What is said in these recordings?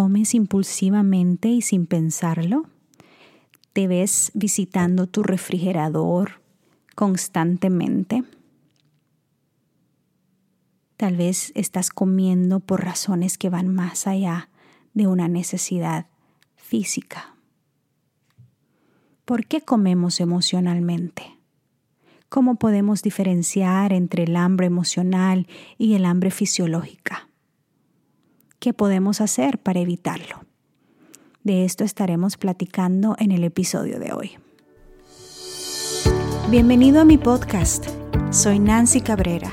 ¿Comes impulsivamente y sin pensarlo? ¿Te ves visitando tu refrigerador constantemente? Tal vez estás comiendo por razones que van más allá de una necesidad física. ¿Por qué comemos emocionalmente? ¿Cómo podemos diferenciar entre el hambre emocional y el hambre fisiológica? ¿Qué podemos hacer para evitarlo? De esto estaremos platicando en el episodio de hoy. Bienvenido a mi podcast. Soy Nancy Cabrera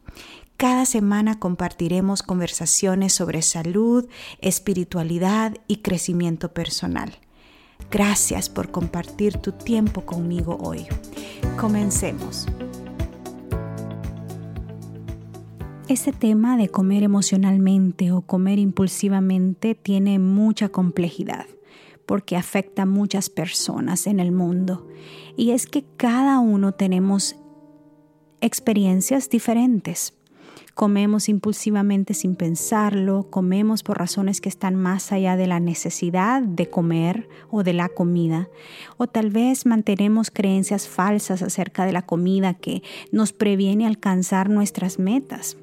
Cada semana compartiremos conversaciones sobre salud, espiritualidad y crecimiento personal. Gracias por compartir tu tiempo conmigo hoy. Comencemos. Este tema de comer emocionalmente o comer impulsivamente tiene mucha complejidad porque afecta a muchas personas en el mundo. Y es que cada uno tenemos experiencias diferentes. Comemos impulsivamente sin pensarlo, comemos por razones que están más allá de la necesidad de comer o de la comida, o tal vez mantenemos creencias falsas acerca de la comida que nos previene alcanzar nuestras metas.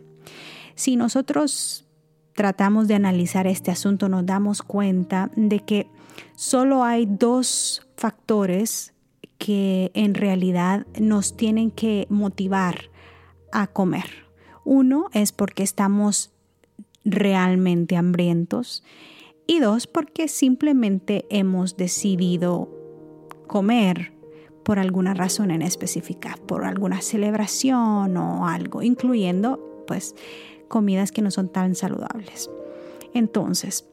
Si nosotros tratamos de analizar este asunto, nos damos cuenta de que solo hay dos factores que en realidad nos tienen que motivar a comer uno es porque estamos realmente hambrientos y dos porque simplemente hemos decidido comer por alguna razón en específica, por alguna celebración o algo, incluyendo pues comidas que no son tan saludables. Entonces,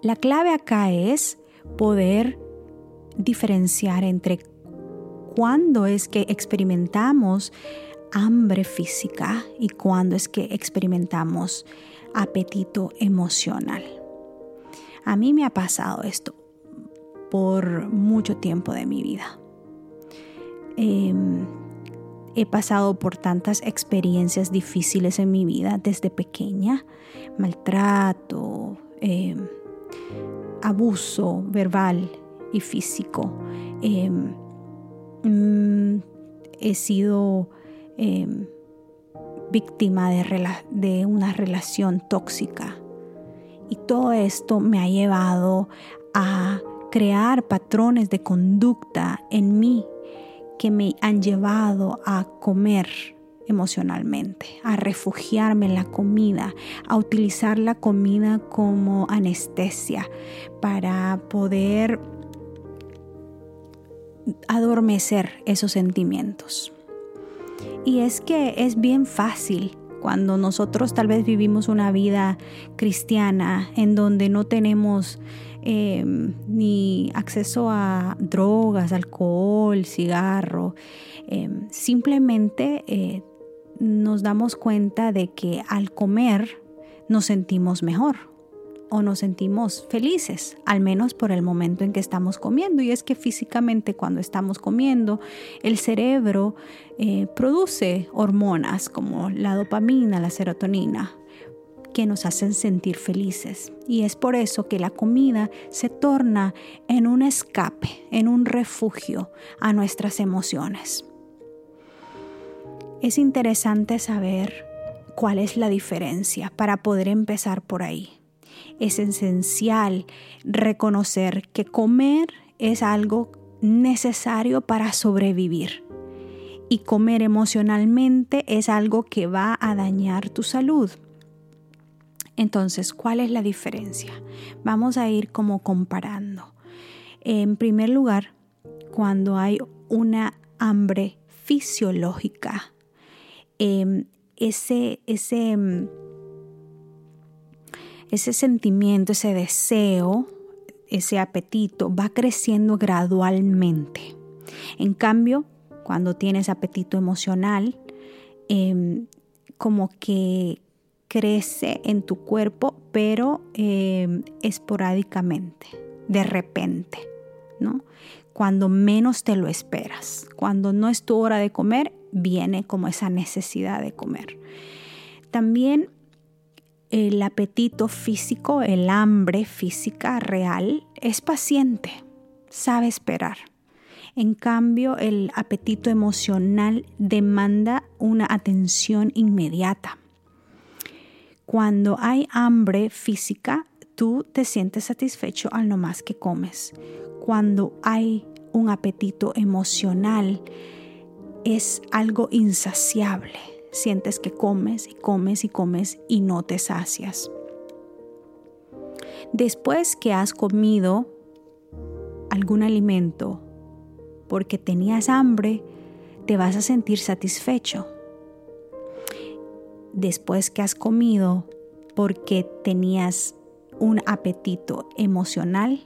la clave acá es poder diferenciar entre cuándo es que experimentamos hambre física y cuándo es que experimentamos apetito emocional. A mí me ha pasado esto por mucho tiempo de mi vida. Em, he pasado por tantas experiencias difíciles en mi vida desde pequeña, maltrato, em, abuso verbal y físico. Em, mm, he sido Em, víctima de, de una relación tóxica. Y todo esto me ha llevado a crear patrones de conducta en mí que me han llevado a comer emocionalmente, a refugiarme en la comida, a utilizar la comida como anestesia para poder adormecer esos sentimientos. Y es que es bien fácil cuando nosotros tal vez vivimos una vida cristiana en donde no tenemos em, ni acceso a drogas, alcohol, cigarro, em, simplemente eh, nos damos cuenta de que al comer nos sentimos mejor o nos sentimos felices, al menos por el momento en que estamos comiendo. Y es que físicamente cuando estamos comiendo, el cerebro eh, produce hormonas como la dopamina, la serotonina, que nos hacen sentir felices. Y es por eso que la comida se torna en un escape, en un refugio a nuestras emociones. Es interesante saber cuál es la diferencia para poder empezar por ahí es esencial reconocer que comer es algo necesario para sobrevivir. Y comer emocionalmente es algo que va a dañar tu salud. Entonces, ¿cuál es la diferencia? Vamos a ir como comparando. En primer lugar, cuando hay una hambre fisiológica, em, ese, ese em, ese sentimiento, ese deseo, ese apetito va creciendo gradualmente. En cambio, cuando tienes apetito emocional, em, como que crece en tu cuerpo, pero em, esporádicamente, de repente, ¿no? Cuando menos te lo esperas, cuando no es tu hora de comer, viene como esa necesidad de comer. También el apetito físico, el hambre física real, es paciente, sabe esperar. En cambio, el apetito emocional demanda una atención inmediata. Cuando hay hambre física, tú te sientes satisfecho al no más que comes. Cuando hay un apetito emocional, es algo insaciable sientes que comes y comes y comes y no te sacias. Después que has comido algún alimento porque tenías hambre, te vas a sentir satisfecho. Después que has comido porque tenías un apetito emocional,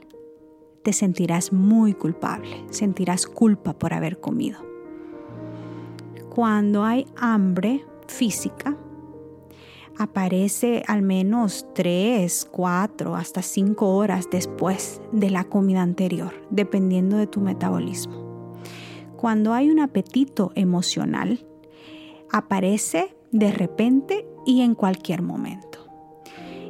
te sentirás muy culpable, sentirás culpa por haber comido cuando hay hambre física, aparece al menos 3, 4, hasta 5 horas después de la comida anterior, dependiendo de tu metabolismo. Cuando hay un apetito emocional, aparece de repente y en cualquier momento.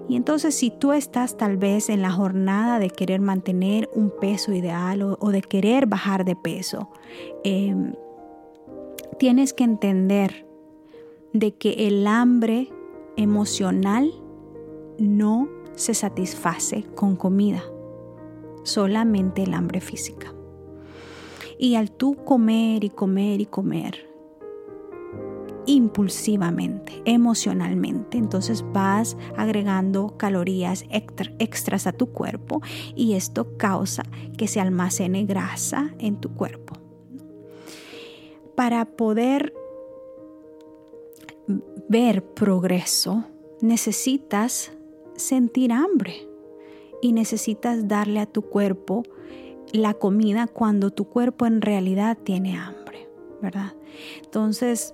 Y entonces si tú estás tal vez en la jornada de querer mantener un peso ideal o, de querer bajar de peso, em, tienes que entender de que el hambre emocional no se satisface con comida, solamente el hambre física. Y al tú comer y comer y comer impulsivamente, emocionalmente, entonces vas agregando calorías extras a tu cuerpo y esto causa que se almacene grasa en tu cuerpo para poder ver progreso, necesitas sentir hambre y necesitas darle a tu cuerpo la comida cuando tu cuerpo en realidad tiene hambre, ¿verdad? Entonces,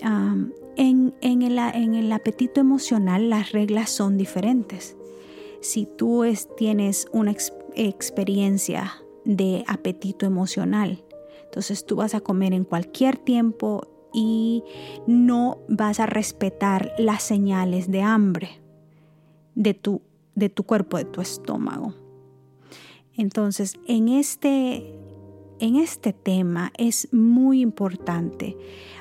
en, el, apetito emocional las reglas son diferentes. Si tú tienes una experiencia de apetito emocional, entonces tú vas a comer en cualquier tiempo y no vas a respetar las señales de hambre de tu, de tu cuerpo, de tu estómago. Entonces, en este, en este tema es muy importante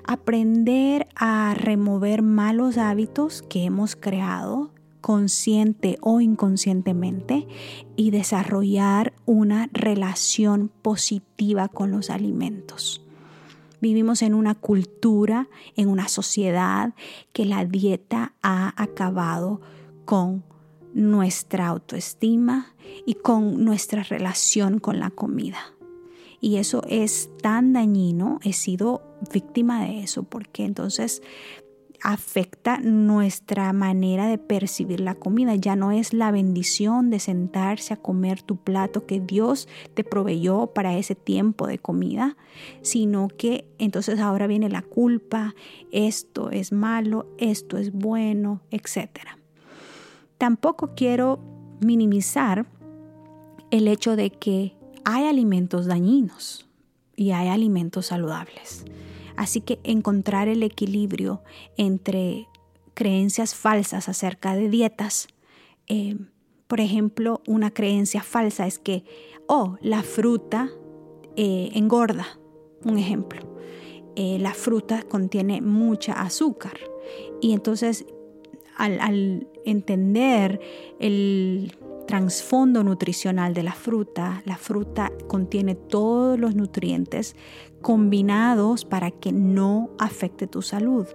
aprender a remover malos hábitos que hemos creado consciente o inconscientemente y desarrollar una relación positiva con los alimentos. Vivimos en una cultura, en una sociedad que la dieta ha acabado con nuestra autoestima y con nuestra relación con la comida. Y eso es tan dañino, he sido víctima de eso, porque entonces afecta nuestra manera de percibir la comida. Ya no es la bendición de sentarse a comer tu plato que Dios te proveyó para ese tiempo de comida, sino que entonces ahora viene la culpa, esto es malo, esto es bueno, etc. Tampoco quiero minimizar el hecho de que hay alimentos dañinos y hay alimentos saludables. Así que encontrar el equilibrio entre creencias falsas acerca de dietas. Eh, por ejemplo, una creencia falsa es que, oh, la fruta eh, engorda. Un ejemplo. Eh, la fruta contiene mucha azúcar. Y entonces, al entender el trasfondo nutricional de la fruta, la fruta contiene todos los nutrientes combinados para que no afecte tu salud.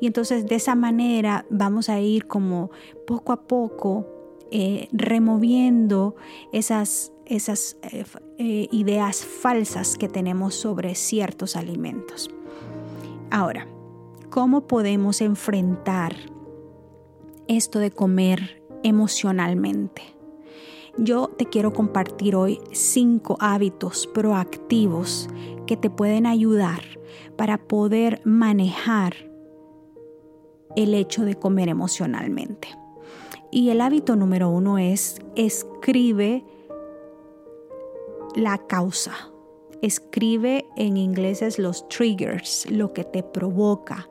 Y entonces de esa manera vamos a ir como poco a poco eh, removiendo esas, esas eh, eh, ideas falsas que tenemos sobre ciertos alimentos. Ahora, ¿cómo podemos enfrentar esto de comer emocionalmente? Yo te quiero compartir hoy cinco hábitos proactivos que te pueden ayudar para poder manejar el hecho de comer emocionalmente. Y el hábito número uno es escribe la causa. Escribe en inglés es los triggers, lo que te provoca.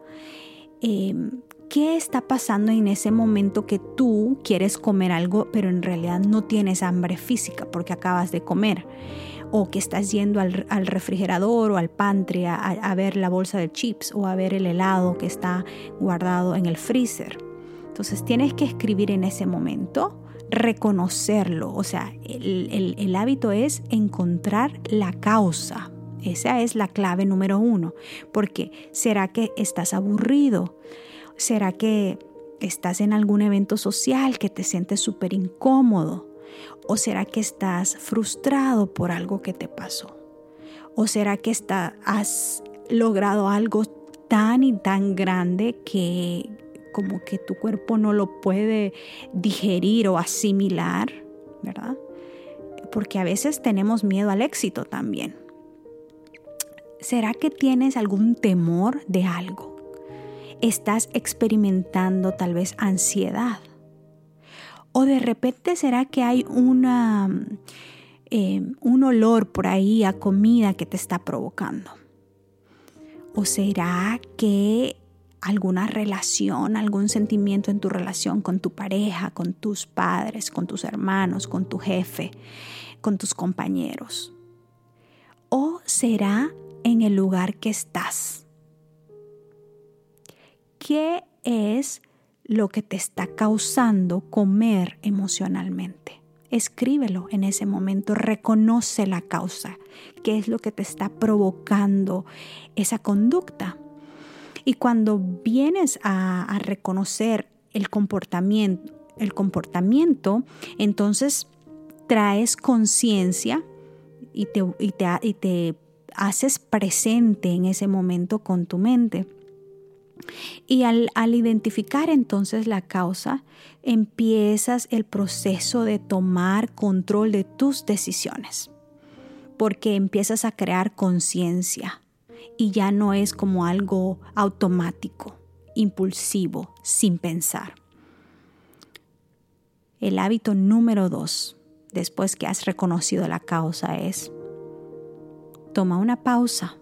Em, ¿Qué está pasando en ese momento que tú quieres comer algo, pero en realidad no tienes hambre física porque acabas de comer? O que estás yendo al, refrigerador o al pantry a, ver la bolsa de chips o a ver el helado que está guardado en el freezer. Entonces tienes que escribir en ese momento, reconocerlo. O sea, el, el hábito es encontrar la causa. Esa es la clave número uno. Porque será que estás aburrido ¿Será que estás en algún evento social que te sientes súper incómodo? ¿O será que estás frustrado por algo que te pasó? ¿O será que has logrado algo tan y tan grande que como que tu cuerpo no lo puede digerir o asimilar, ¿verdad? Porque a veces tenemos miedo al éxito también. ¿Será que tienes algún temor de algo? Estás experimentando tal vez ansiedad. O de repente será que hay una, eh, un olor por ahí a comida que te está provocando. O será que alguna relación, algún sentimiento en tu relación con tu pareja, con tus padres, con tus hermanos, con tu jefe, con tus compañeros. O será en el lugar que estás ¿Qué es lo que te está causando comer emocionalmente? Escríbelo en ese momento, reconoce la causa, qué es lo que te está provocando esa conducta. Y cuando vienes a, reconocer el comportamiento, el comportamiento, entonces traes conciencia y te, y te haces presente en ese momento con tu mente. Y al, identificar entonces la causa, empiezas el proceso de tomar control de tus decisiones, porque empiezas a crear conciencia. Y ya no es como algo automático, impulsivo, sin pensar. El hábito número dos, después que has reconocido la causa, es toma una pausa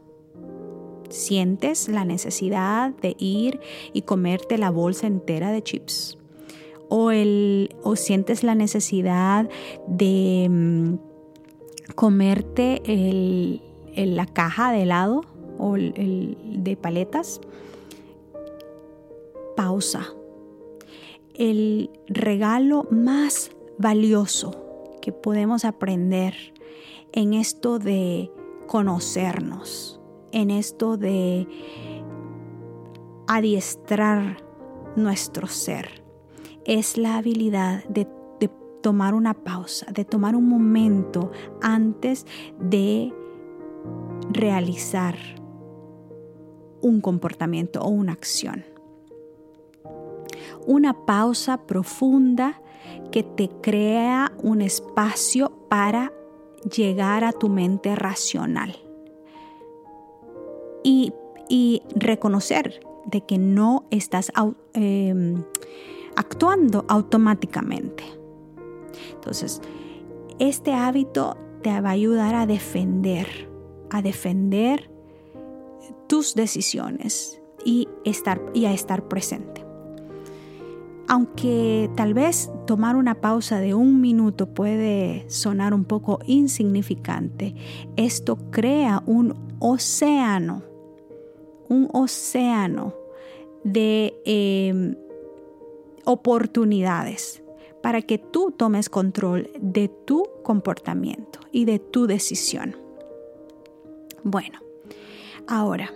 sientes la necesidad de ir y comerte la bolsa entera de chips. O, el, o sientes la necesidad de mm, comerte la caja de helado o de paletas. Pausa. El regalo más valioso que podemos aprender en esto de conocernos, en esto de adiestrar nuestro ser. Es la habilidad de, tomar una pausa, de tomar un momento antes de realizar un comportamiento o una acción. Una pausa profunda que te crea un espacio para llegar a tu mente racional y, reconocer de que no estás em, actuando automáticamente. Entonces, este hábito te va a ayudar a defender, a defender tus decisiones y, estar, y a estar presente. Aunque tal vez tomar una pausa de un minuto puede sonar un poco insignificante, esto crea un océano un océano de em, oportunidades para que tú tomes control de tu comportamiento y de tu decisión. Bueno, ahora,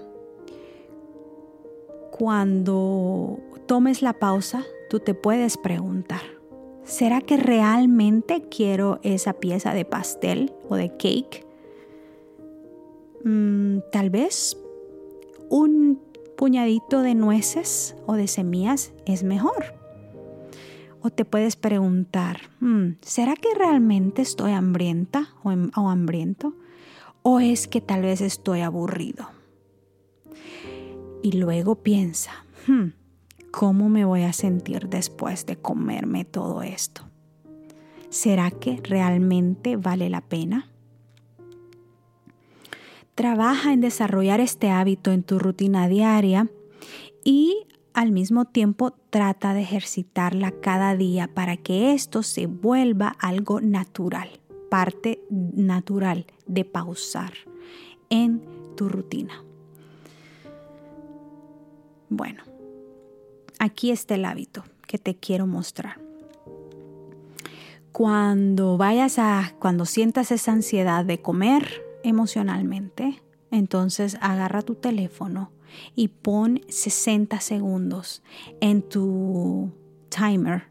cuando tomes la pausa, tú te puedes preguntar, ¿será que realmente quiero esa pieza de pastel o de cake? Mm, tal vez un puñadito de nueces o de semillas es mejor. O te puedes preguntar, hmm, ¿será que realmente estoy hambrienta o, o hambriento? ¿O es que tal vez estoy aburrido? Y luego piensa, hmm, ¿cómo me voy a sentir después de comerme todo esto? ¿Será que realmente vale la pena? Trabaja en desarrollar este hábito en tu rutina diaria y al mismo tiempo trata de ejercitarla cada día para que esto se vuelva algo natural, parte natural de pausar en tu rutina. Bueno, aquí está el hábito que te quiero mostrar. Cuando vayas a, cuando sientas esa ansiedad de comer emocionalmente, entonces agarra tu teléfono y pon 60 segundos en tu timer,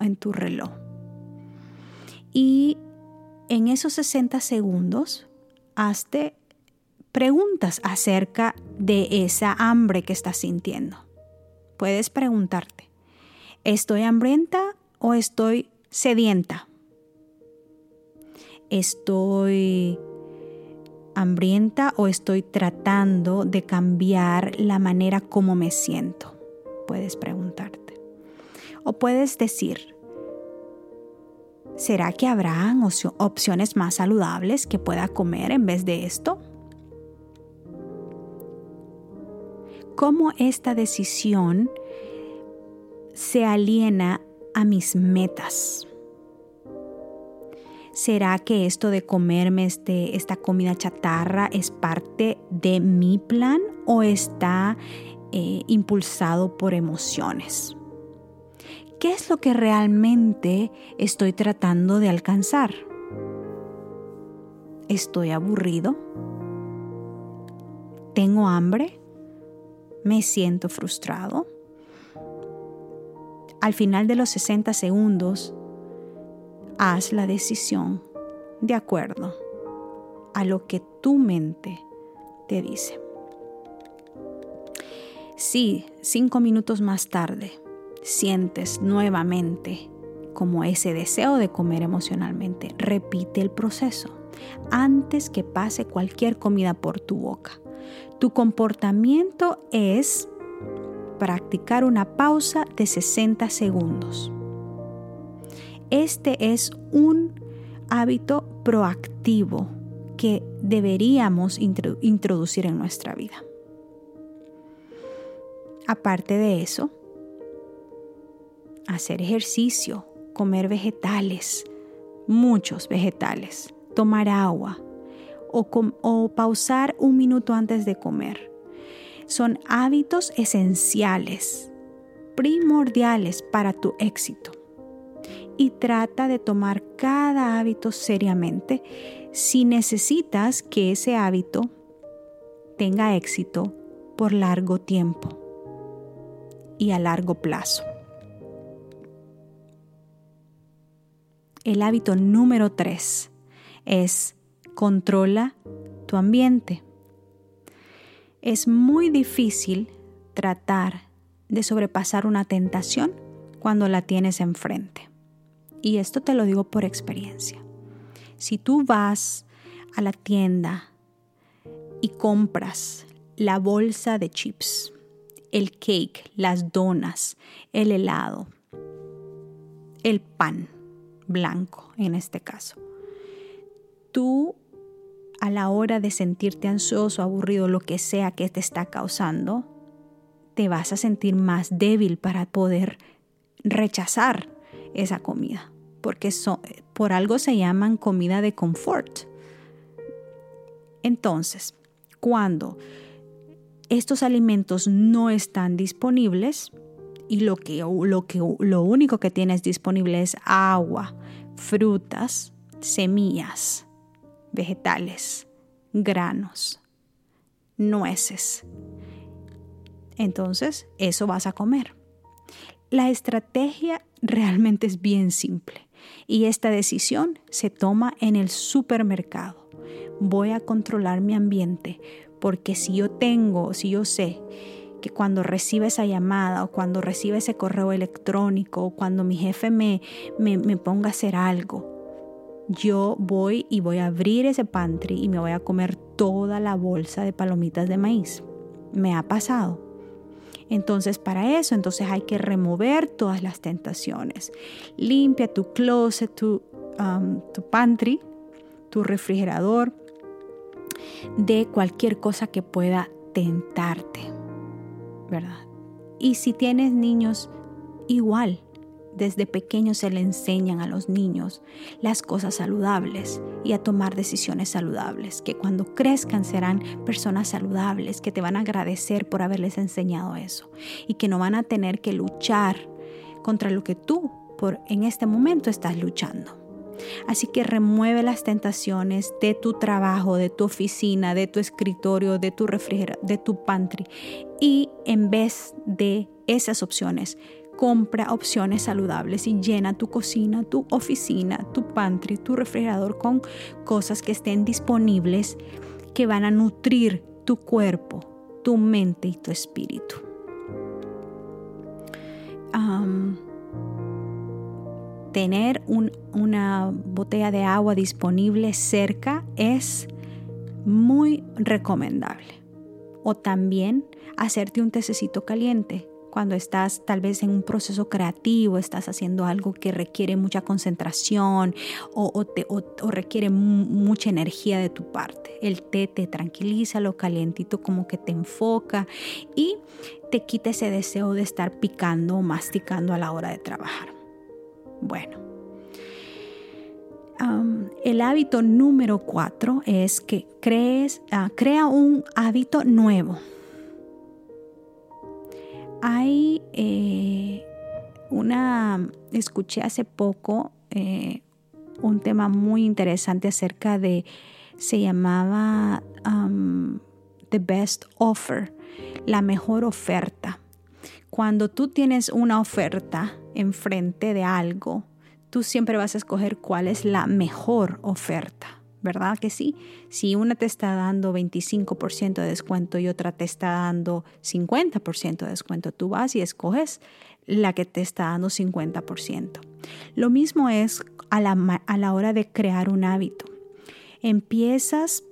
en tu reloj. Y en esos 60 segundos, hazte preguntas acerca de esa hambre que estás sintiendo. Puedes preguntarte, ¿estoy hambrienta o estoy sedienta? ¿Estoy hambrienta o estoy tratando de cambiar la manera como me siento? Puedes preguntarte. O puedes decir, ¿será que habrá opciones más saludables que pueda comer en vez de esto? ¿Cómo esta decisión se aliena a mis metas? ¿Será que esto de comerme este, esta comida chatarra es parte de mi plan o está eh, impulsado por emociones? ¿Qué es lo que realmente estoy tratando de alcanzar? ¿Estoy aburrido? ¿Tengo hambre? ¿Me siento frustrado? Al final de los 60 segundos, haz la decisión de acuerdo a lo que tu mente te dice. Si cinco minutos más tarde sientes nuevamente como ese deseo de comer emocionalmente, repite el proceso antes que pase cualquier comida por tu boca. Tu comportamiento es practicar una pausa de 60 segundos. Este es un hábito proactivo que deberíamos introducir en nuestra vida. Aparte de eso, hacer ejercicio, comer vegetales, muchos vegetales, tomar agua o, pausar un minuto antes de comer. Son hábitos esenciales, primordiales para tu éxito y trata de tomar cada hábito seriamente si necesitas que ese hábito tenga éxito por largo tiempo y a largo plazo. El hábito número tres es controla tu ambiente. Es muy difícil tratar de sobrepasar una tentación cuando la tienes enfrente. Y esto te lo digo por experiencia. Si tú vas a la tienda y compras la bolsa de chips, el cake, las donas, el helado, el pan blanco en este caso, tú a la hora de sentirte ansioso, aburrido, lo que sea que te está causando, te vas a sentir más débil para poder rechazar esa comida, porque por algo se llaman comida de confort. Entonces, cuando estos alimentos no están disponibles y lo, que, lo, que, lo único que tienes disponible es agua, frutas, semillas, vegetales, granos, nueces. Entonces, eso vas a comer. La estrategia realmente es bien simple y esta decisión se toma en el supermercado. Voy a controlar mi ambiente porque si yo tengo, si yo sé que cuando recibe esa llamada o cuando recibe ese correo electrónico o cuando mi jefe me, me, me ponga a hacer algo, yo voy y voy a abrir ese pantry y me voy a comer toda la bolsa de palomitas de maíz. Me ha pasado. Entonces para eso, entonces hay que remover todas las tentaciones. Limpia tu closet, tu, um, tu pantry, tu refrigerador de cualquier cosa que pueda tentarte, ¿verdad? Y si tienes niños, igual, desde pequeños se le enseñan a los niños las cosas saludables y a tomar decisiones saludables, que cuando crezcan serán personas saludables, que te van a agradecer por haberles enseñado eso y que no van a tener que luchar contra lo que tú por en este momento estás luchando. Así que remueve las tentaciones de tu trabajo, de tu oficina, de tu escritorio, de tu refrigerador, de tu pantry y en vez de esas opciones, compra opciones saludables y llena tu cocina, tu oficina, tu pantry, tu refrigerador con cosas que estén disponibles que van a nutrir tu cuerpo, tu mente y tu espíritu. tener una botella de agua disponible cerca es muy recomendable. O también hacerte un tececito caliente cuando estás tal vez en un proceso creativo, estás haciendo algo que requiere mucha concentración o, requiere mucha energía de tu parte. El té te tranquiliza, lo calientito como que te enfoca y te quita ese deseo de estar picando o masticando a la hora de trabajar. Bueno. el hábito número cuatro es que crees, ah, crea un hábito nuevo. Hay eh, una, escuché hace poco eh, un tema muy interesante acerca de, se llamaba um, The Best Offer, la mejor oferta. Cuando tú tienes una oferta enfrente de algo, tú siempre vas a escoger cuál es la mejor oferta. ¿Verdad que sí? Si una te está dando 25% de descuento y otra te está dando 50% de descuento, tú vas y escoges la que te está dando 50%. Lo mismo es a la, a la hora de crear un hábito. Empiezas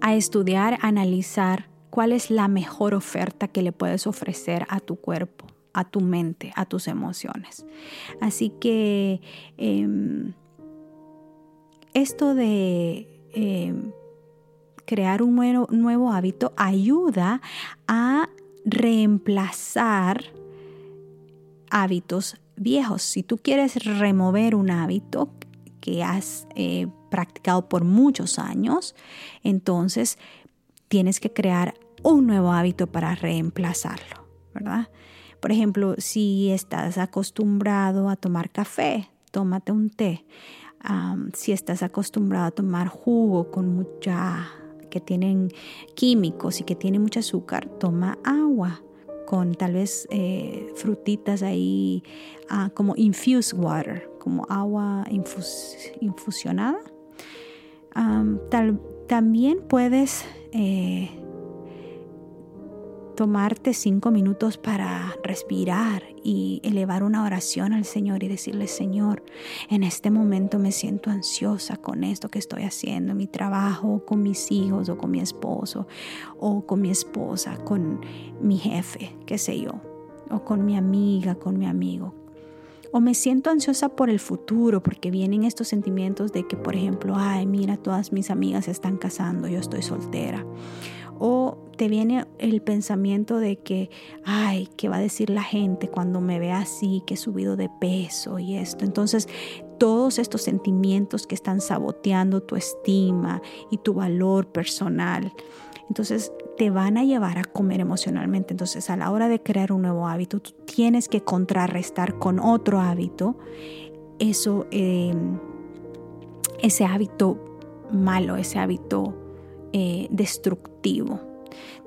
a estudiar, analizar cuál es la mejor oferta que le puedes ofrecer a tu cuerpo, a tu mente, a tus emociones. Así que... Em, esto de em, crear un nuevo, hábito ayuda a reemplazar hábitos viejos. Si tú quieres remover un hábito que has eh, practicado por muchos años, entonces tienes que crear un nuevo hábito para reemplazarlo, ¿verdad? Por ejemplo, si estás acostumbrado a tomar café, tómate un té si estás acostumbrado a tomar jugo con mucha que tienen químicos y que tiene mucho azúcar, toma agua con tal vez eh, frutitas ahí ah, como infused water, como agua infusionada. también puedes eh, tomarte cinco minutos para respirar y elevar una oración al Señor y decirle, Señor, en este momento me siento ansiosa con esto que estoy haciendo, en mi trabajo, con mis hijos o con mi esposo o con mi esposa, con mi jefe, qué sé yo, o con mi amiga, con mi amigo. O me siento ansiosa por el futuro porque vienen estos sentimientos de que, por ejemplo, ay, mira, todas mis amigas se están casando, yo estoy soltera o te viene el pensamiento de que, ay, ¿qué va a decir la gente cuando me vea así, que he subido de peso y esto? Entonces, todos estos sentimientos que están saboteando tu estima y tu valor personal, entonces te van a llevar a comer emocionalmente. Entonces, a la hora de crear un nuevo hábito, tú tienes que contrarrestar con otro hábito eso, em, ese hábito malo, ese hábito eh, destructivo.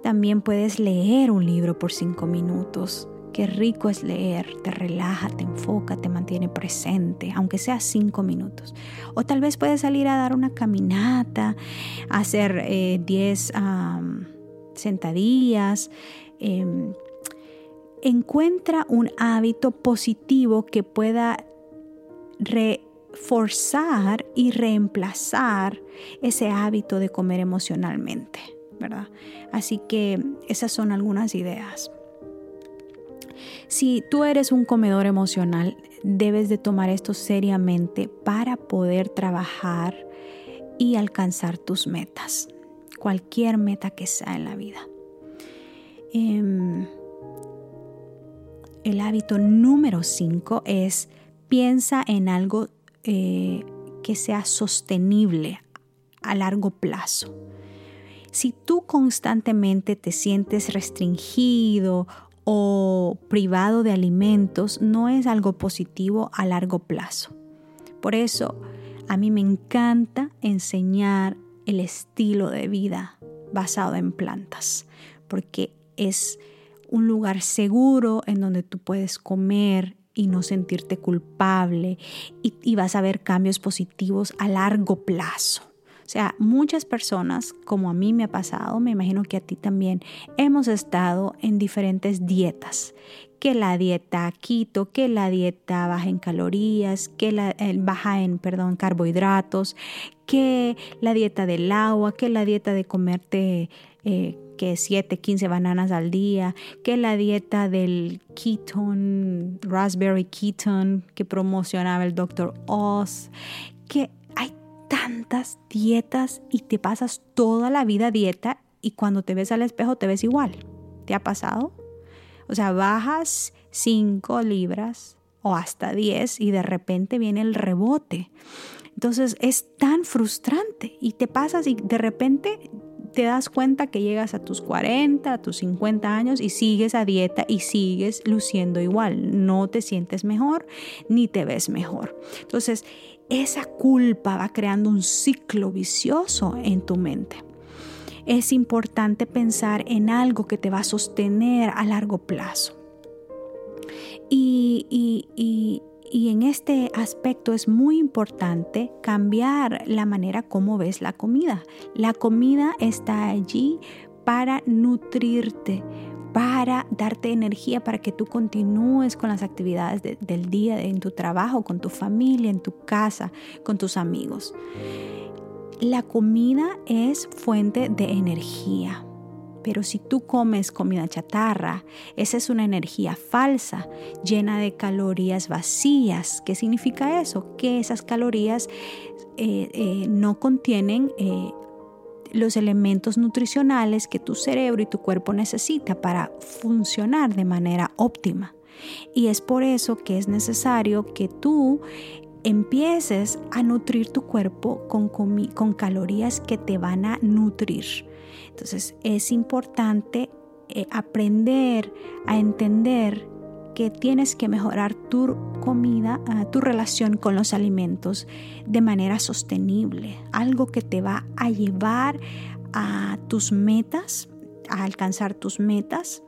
También puedes leer un libro por cinco minutos. Qué rico es leer, te relaja, te enfoca, te mantiene presente, aunque sea cinco minutos. O tal vez puedes salir a dar una caminata, hacer 10 eh, sentadillas, Em, encuentra un hábito positivo que pueda reforzar y reemplazar ese hábito de comer emocionalmente, ¿verdad? Así que esas son algunas ideas. Si tú eres un comedor emocional, debes de tomar esto seriamente para poder trabajar y alcanzar tus metas, cualquier meta que sea en la vida. Em, el hábito número 5 es piensa en algo eh, que sea sostenible a largo plazo. Si tú constantemente te sientes restringido o privado de alimentos, no es algo positivo a largo plazo. Por eso, a mí me encanta enseñar el estilo de vida basado en plantas, porque es un lugar seguro en donde tú puedes comer y no sentirte culpable y, vas a ver cambios positivos a largo plazo. O sea, muchas personas, como a mí me ha pasado, me imagino que a ti también, hemos estado en diferentes dietas. Que la dieta quito, que la dieta baja en calorías, que la baja en, perdón, carbohidratos, que la dieta del agua, que la dieta de comerte eh, que 7, 15 bananas al día, que la dieta del ketone, raspberry ketone que promocionaba el Dr. Oz, que tantas dietas y te pasas toda la vida dieta y cuando te ves al espejo te ves igual. ¿Te ha pasado? O sea, bajas 5 libras o hasta 10 y de repente viene el rebote. Entonces es tan frustrante y te pasas y de repente te das cuenta que llegas a tus 40, a tus 50 años y sigues a dieta y sigues luciendo igual. No te sientes mejor ni te ves mejor. Entonces, esa culpa va creando un ciclo vicioso en tu mente. Es importante pensar en algo que te va a sostener a largo plazo. Y, y y en este aspecto es muy importante cambiar la manera como ves la comida. La comida está allí para nutrirte, para darte energía para que tú continúes con las actividades del día en tu trabajo, con tu familia, en tu casa, con tus amigos. La comida es fuente de energía. Pero si tú comes comida chatarra, esa es una energía falsa, llena de calorías vacías. ¿Qué significa eso? Que esas calorías eh, eh, no contienen eh, los elementos nutricionales que tu cerebro y tu cuerpo necesita para funcionar de manera óptima. Y es por eso que es necesario que tú empieces a nutrir tu cuerpo con, con calorías que te van a nutrir. Entonces es importante eh, aprender a entender que tienes que mejorar tu comida, ah, tu relación con los alimentos de manera sostenible, algo que te va a llevar a tus metas, a alcanzar tus metas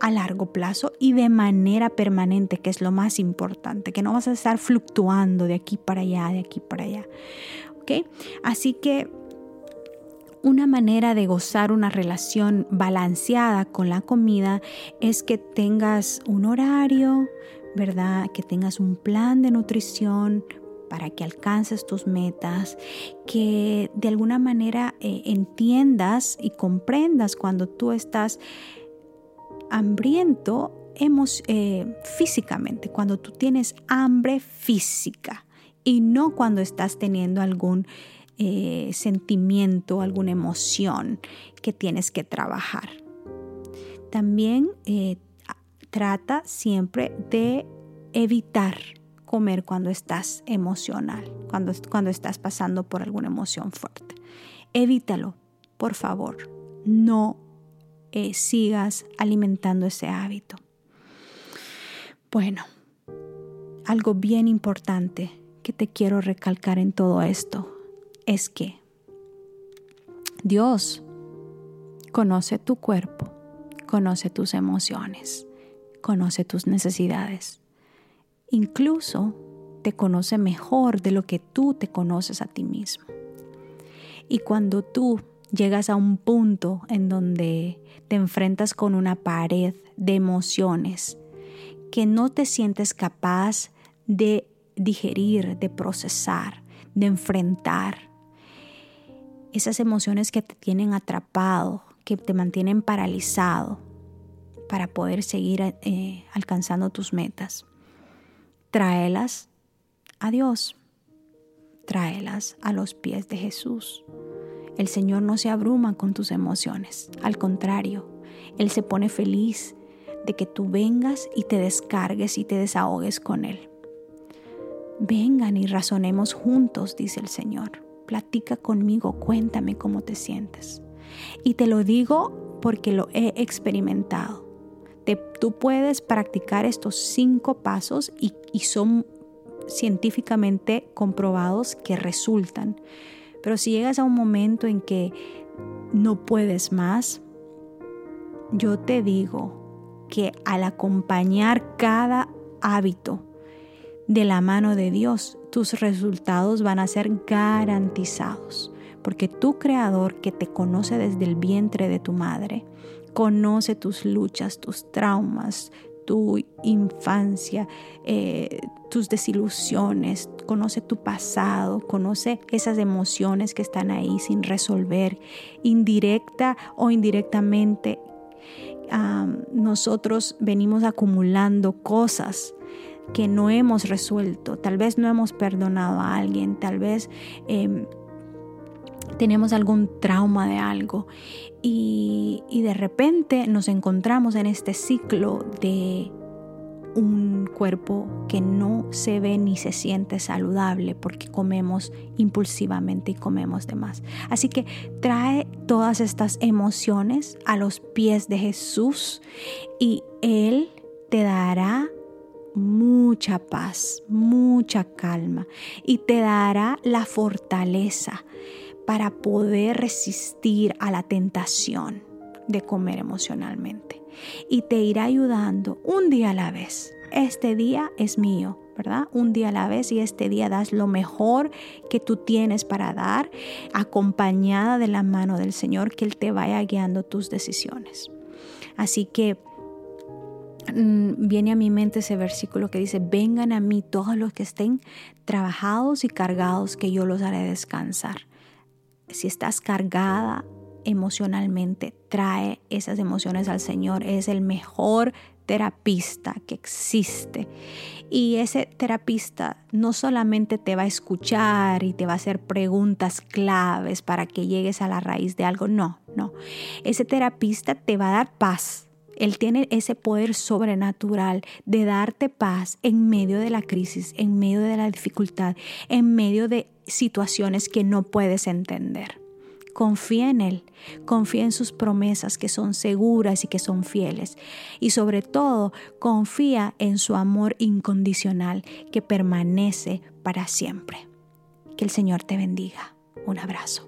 a largo plazo y de manera permanente, que es lo más importante, que no vas a estar fluctuando de aquí para allá, de aquí para allá. Así que una manera de gozar una relación balanceada con la comida es que tengas un horario, ¿verdad? Que tengas un plan de nutrición para que alcances tus metas, que de alguna manera eh, entiendas y comprendas cuando tú estás hambriento eh, físicamente, cuando tú tienes hambre física y no cuando estás teniendo algún eh, sentimiento, alguna emoción que tienes que trabajar. También eh, trata siempre de evitar comer cuando estás emocional, cuando, cuando estás pasando por alguna emoción fuerte. Evítalo, por favor. No eh, sigas alimentando ese hábito. Bueno, algo bien importante que te quiero recalcar en todo esto es que Dios conoce tu cuerpo, conoce tus emociones, conoce tus necesidades. Incluso te conoce mejor de lo que tú te conoces a ti mismo. Y cuando tú llegas a un punto en donde te enfrentas con una pared de emociones que no te sientes capaz de digerir, de procesar, de enfrentar. Esas emociones que te tienen atrapado, que te mantienen paralizado para poder seguir eh, alcanzando tus metas. Tráelas a Dios, tráelas a los pies de Jesús. El Señor no se abruma con tus emociones, al contrario, Él se pone feliz de que tú vengas y te descargues y te desahogues con Él. Vengan y razonemos juntos, dice el Señor. Platica conmigo, cuéntame cómo te sientes. Y te lo digo porque lo he experimentado. tú puedes practicar estos cinco pasos y, y son científicamente comprobados que resultan. Pero si llegas a un momento en que no puedes más, yo te digo que al acompañar cada hábito de la mano de Dios, tus resultados van a ser garantizados porque tu creador que te conoce desde el vientre de tu madre, conoce tus luchas, tus traumas, tu infancia, eh, tus desilusiones, conoce tu pasado, conoce esas emociones que están ahí sin resolver, indirecta o indirectamente. nosotros venimos acumulando cosas que no hemos resuelto, tal vez no hemos perdonado a alguien, tal vez em, tenemos algún trauma de algo y, de repente nos encontramos en este ciclo de un cuerpo que no se ve ni se siente saludable porque comemos impulsivamente y comemos de más. Así que trae todas estas emociones a los pies de Jesús y Él te dará mucha paz, mucha calma y te dará la fortaleza para poder resistir a la tentación de comer emocionalmente. Y te irá ayudando un día a la vez. Este día es mío, ¿verdad? Un día a la vez y este día das lo mejor que tú tienes para dar, acompañada de la mano del Señor, que Él te vaya guiando tus decisiones. Así que viene a mi mente ese versículo que dice, vengan a mí todos los que estén trabajados y cargados, que yo los haré descansar si estás cargada emocionalmente, trae esas emociones al Señor. Es el mejor terapista que existe. Y ese terapista no solamente te va a escuchar y te va a hacer preguntas claves para que llegues a la raíz de algo, no, no. Ese terapista te va a dar paz. Él tiene ese poder sobrenatural de darte paz en medio de la crisis, en medio de la dificultad, en medio de situaciones que no puedes entender. Confía en Él, confía en sus promesas que son seguras y que son fieles. Y sobre todo, confía en su amor incondicional que permanece para siempre. Que el Señor te bendiga. Un abrazo.